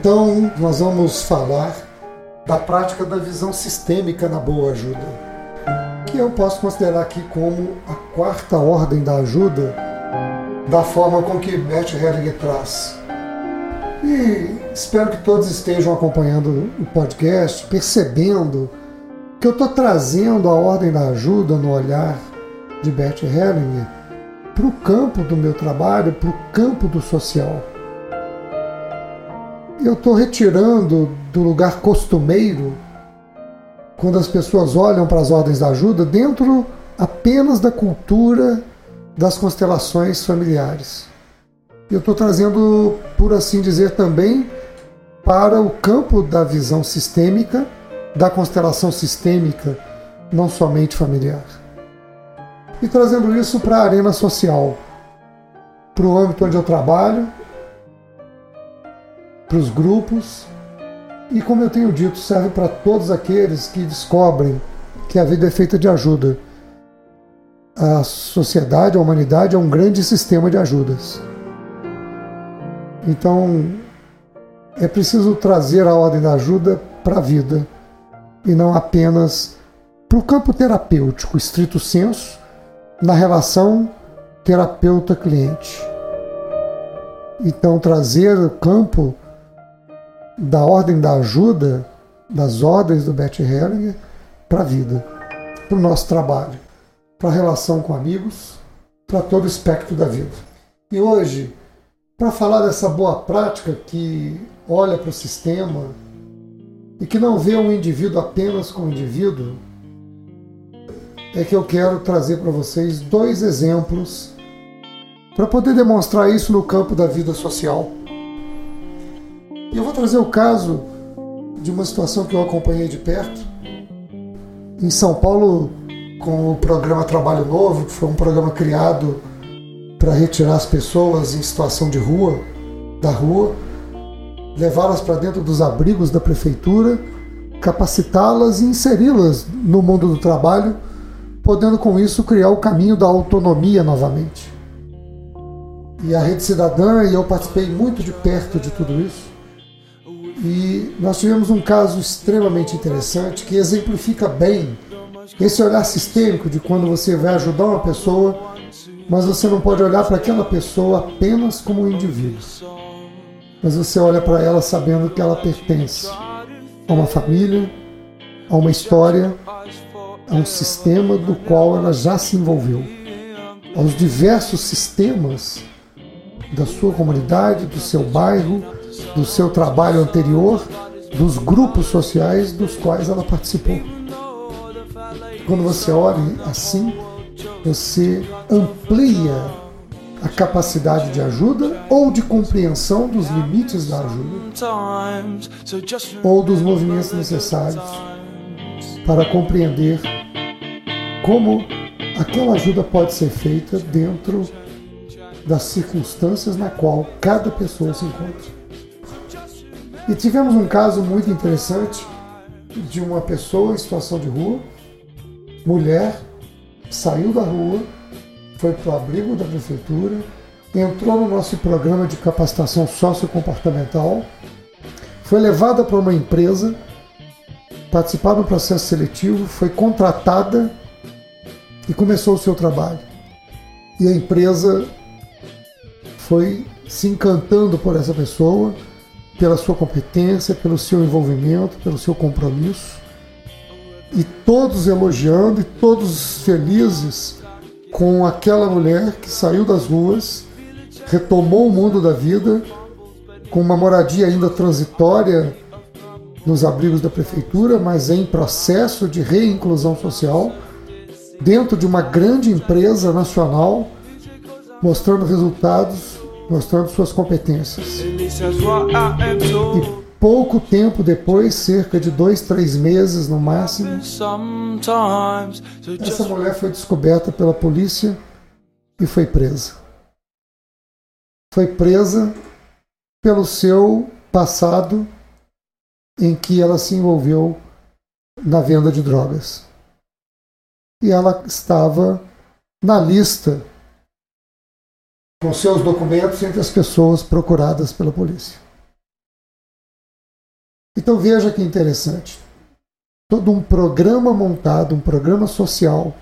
Então, nós vamos falar da prática da visão sistêmica na boa ajuda, que eu posso considerar aqui como a quarta ordem da ajuda, da forma com que Bert Hellinger traz. E espero que todos estejam acompanhando o podcast, percebendo que eu estou trazendo a ordem da ajuda no olhar de Bert Hellinger para o campo do meu trabalho, para o campo do social eu estou retirando do lugar costumeiro, quando as pessoas olham para as ordens da ajuda, dentro apenas da cultura das constelações familiares. Eu estou trazendo, por assim dizer, também para o campo da visão sistêmica, da constelação sistêmica, não somente familiar. E trazendo isso para a arena social, para o âmbito onde eu trabalho, para os grupos e, como eu tenho dito, serve para todos aqueles que descobrem que a vida é feita de ajuda. A sociedade, a humanidade é um grande sistema de ajudas. Então, é preciso trazer a ordem da ajuda para a vida e não apenas para o campo terapêutico, estrito senso, na relação terapeuta-cliente. Então, trazer o campo da ordem da ajuda, das ordens do Bert Hellinger, para a vida, para o nosso trabalho, para a relação com amigos, para todo o espectro da vida. E hoje, para falar dessa boa prática que olha para o sistema e que não vê um indivíduo apenas como indivíduo, é que eu quero trazer para vocês dois exemplos para poder demonstrar isso no campo da vida social. E eu vou trazer o caso de uma situação que eu acompanhei de perto. Em São Paulo, com o programa Trabalho Novo, que foi um programa criado para retirar as pessoas em situação de rua, da rua, levá-las para dentro dos abrigos da prefeitura, capacitá-las e inseri-las no mundo do trabalho, podendo com isso criar o caminho da autonomia novamente. E a Rede Cidadã, e eu participei muito de perto de tudo isso, e nós tivemos um caso extremamente interessante que exemplifica bem esse olhar sistêmico de quando você vai ajudar uma pessoa, mas você não pode olhar para aquela pessoa apenas como um indivíduo. Mas você olha para ela sabendo que ela pertence a uma família, a uma história, a um sistema do qual ela já se envolveu, aos diversos sistemas da sua comunidade, do seu bairro, do seu trabalho anterior, dos grupos sociais dos quais ela participou. Quando você olha assim, você amplia a capacidade de ajuda ou de compreensão dos limites da ajuda, ou dos movimentos necessários para compreender como aquela ajuda pode ser feita dentro das circunstâncias na qual cada pessoa se encontra. E tivemos um caso muito interessante de uma pessoa em situação de rua, mulher, saiu da rua, foi para o abrigo da prefeitura, entrou no nosso programa de capacitação sociocomportamental, foi levada para uma empresa, participar do processo seletivo, foi contratada e começou o seu trabalho. E a empresa foi se encantando por essa pessoa, pela sua competência, pelo seu envolvimento, pelo seu compromisso. E todos elogiando e todos felizes com aquela mulher que saiu das ruas, retomou o mundo da vida, com uma moradia ainda transitória nos abrigos da prefeitura, mas em processo de reinclusão social, dentro de uma grande empresa nacional, mostrando resultados mostrando suas competências. E pouco tempo depois, cerca de dois, três meses no máximo, essa mulher foi descoberta pela polícia e foi presa. Foi presa pelo seu passado em que ela se envolveu na venda de drogas. E ela estava na lista com seus documentos entre as pessoas procuradas pela polícia. Então veja que interessante. Todo um programa montado, um programa social,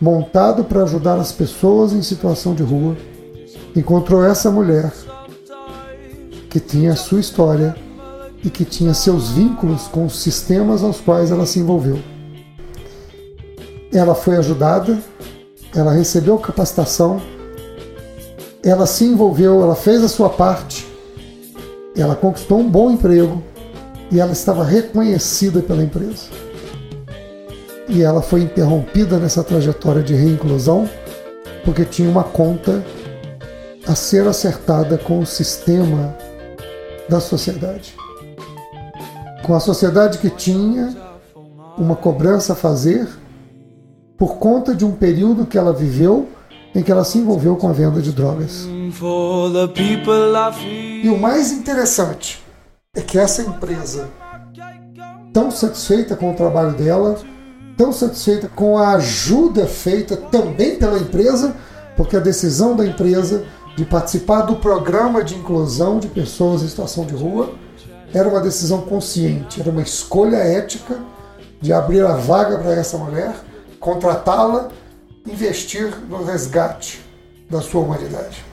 montado para ajudar as pessoas em situação de rua, encontrou essa mulher que tinha sua história e que tinha seus vínculos com os sistemas aos quais ela se envolveu. Ela foi ajudada, ela recebeu capacitação, ela se envolveu, ela fez a sua parte, ela conquistou um bom emprego e ela estava reconhecida pela empresa. E ela foi interrompida nessa trajetória de reinclusão porque tinha uma conta a ser acertada com o sistema da sociedade com a sociedade que tinha uma cobrança a fazer por conta de um período que ela viveu em que ela se envolveu com a venda de drogas. E o mais interessante é que essa empresa, tão satisfeita com o trabalho dela, tão satisfeita com a ajuda feita também pela empresa, porque a decisão da empresa de participar do programa de inclusão de pessoas em situação de rua era uma decisão consciente, era uma escolha ética de abrir a vaga para essa mulher, contratá-la, investir no resgate da sua humanidade.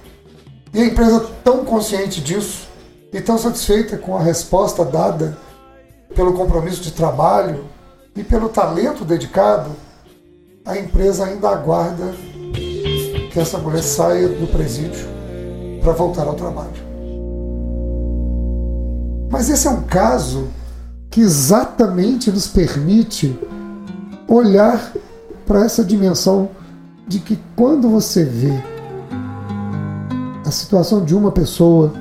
E a empresa tão consciente disso e tão satisfeita com a resposta dada pelo compromisso de trabalho e pelo talento dedicado, a empresa ainda aguarda que essa mulher saia do presídio para voltar ao trabalho. Mas esse é um caso que exatamente nos permite olhar para essa dimensão de que quando você vê a situação de uma pessoa,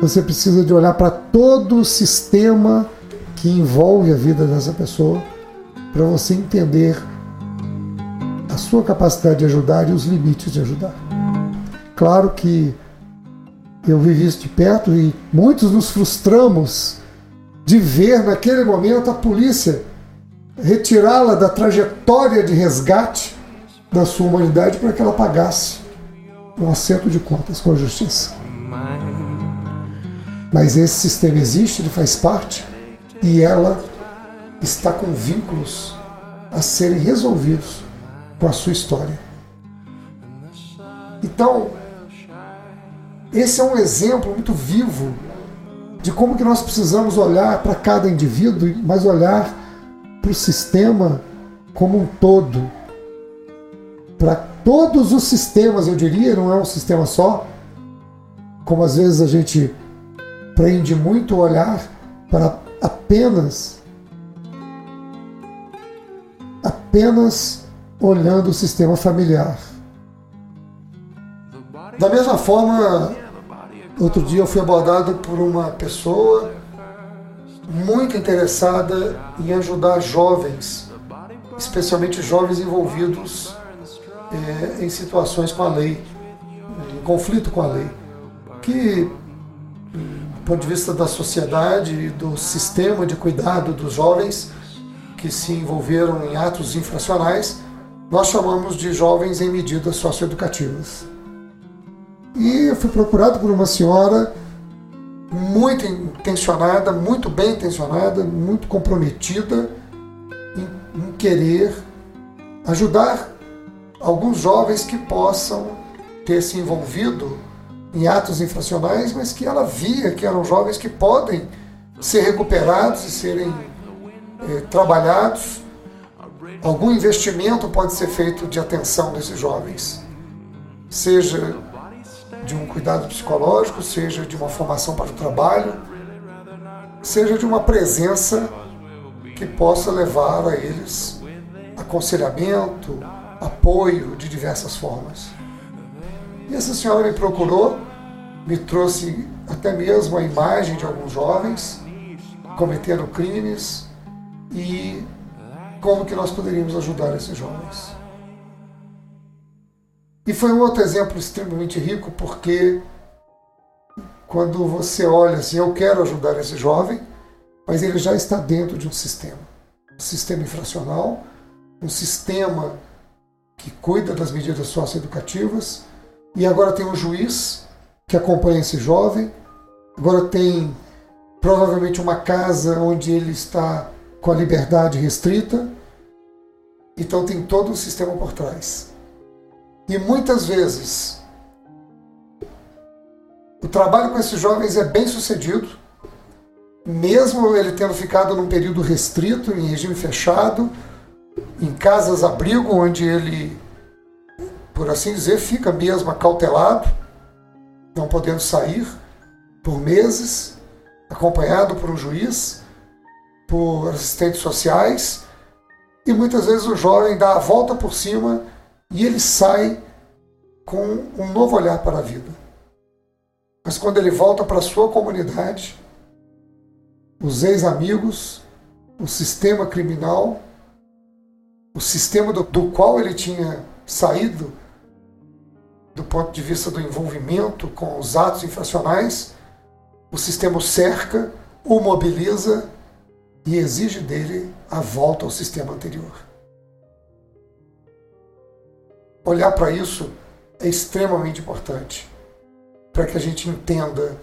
você precisa de olhar para todo o sistema que envolve a vida dessa pessoa para você entender a sua capacidade de ajudar e os limites de ajudar. Claro que eu vivi isso de perto e muitos nos frustramos de ver naquele momento a polícia retirá-la da trajetória de resgate da sua humanidade para que ela pagasse um assento de contas com a justiça. Mas esse sistema existe, ele faz parte e ela está com vínculos a serem resolvidos com a sua história. Então, esse é um exemplo muito vivo de como que nós precisamos olhar para cada indivíduo, mas olhar para o sistema como um todo. Para todos os sistemas, eu diria, não é um sistema só, como às vezes a gente prende muito o olhar para apenas apenas olhando o sistema familiar. Da mesma forma, outro dia eu fui abordado por uma pessoa muito interessada em ajudar jovens, especialmente jovens envolvidos é, em situações com a lei, em conflito com a lei, que do ponto de vista da sociedade e do sistema de cuidado dos jovens que se envolveram em atos infracionais, nós chamamos de jovens em medidas socioeducativas. E eu fui procurado por uma senhora muito intencionada, muito bem intencionada, muito comprometida em, em querer ajudar alguns jovens que possam ter se envolvido em atos infracionais, mas que ela via que eram jovens que podem ser recuperados e serem eh, trabalhados. Algum investimento pode ser feito de atenção desses jovens, seja de um cuidado psicológico, seja de uma formação para o trabalho, seja de uma presença que possa levar a eles aconselhamento, apoio de diversas formas. E essa senhora me procurou, me trouxe até mesmo a imagem de alguns jovens cometendo crimes e como que nós poderíamos ajudar esses jovens. E foi um outro exemplo extremamente rico, porque quando você olha assim, eu quero ajudar esse jovem, mas ele já está dentro de um sistema. Um sistema infracional, um sistema que cuida das medidas socioeducativas, e agora tem um juiz que acompanha esse jovem, agora tem provavelmente uma casa onde ele está com a liberdade restrita, então tem todo um sistema por trás. E muitas vezes o trabalho com esses jovens é bem sucedido, mesmo ele tendo ficado num período restrito, em regime fechado, em casas abrigo, onde ele, por assim dizer, fica mesmo acautelado, não podendo sair por meses, acompanhado por um juiz, por assistentes sociais, e muitas vezes o jovem dá a volta por cima e ele sai com um novo olhar para a vida. Mas quando ele volta para a sua comunidade, os ex-amigos, o sistema criminal, o sistema do, do qual ele tinha saído do ponto de vista do envolvimento com os atos infracionais, o sistema o cerca, o mobiliza e exige dele a volta ao sistema anterior. Olhar para isso é extremamente importante para que a gente entenda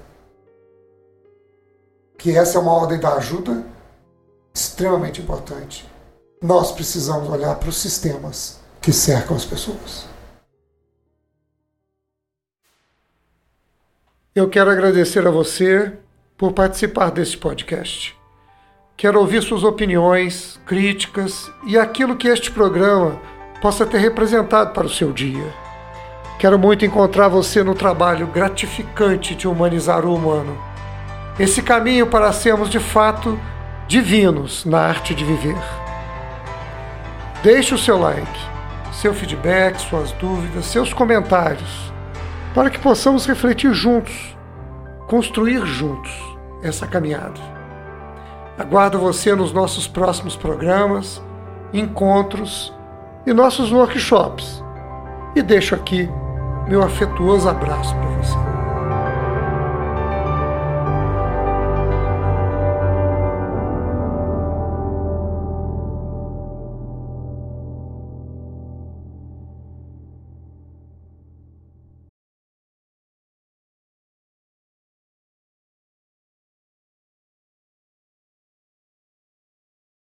que essa é uma ordem da ajuda extremamente importante. Nós precisamos olhar para os sistemas que cercam as pessoas. Eu quero agradecer a você por participar deste podcast. Quero ouvir suas opiniões, críticas e aquilo que este programa possa ter representado para o seu dia. Quero muito encontrar você no trabalho gratificante de humanizar o humano. Esse caminho para sermos de fato divinos na arte de viver. Deixe o seu like, seu feedback, suas dúvidas, seus comentários, para que possamos refletir juntos, construir juntos essa caminhada. Aguardo você nos nossos próximos programas, encontros e nossos workshops. E deixo aqui meu afetuoso abraço para você.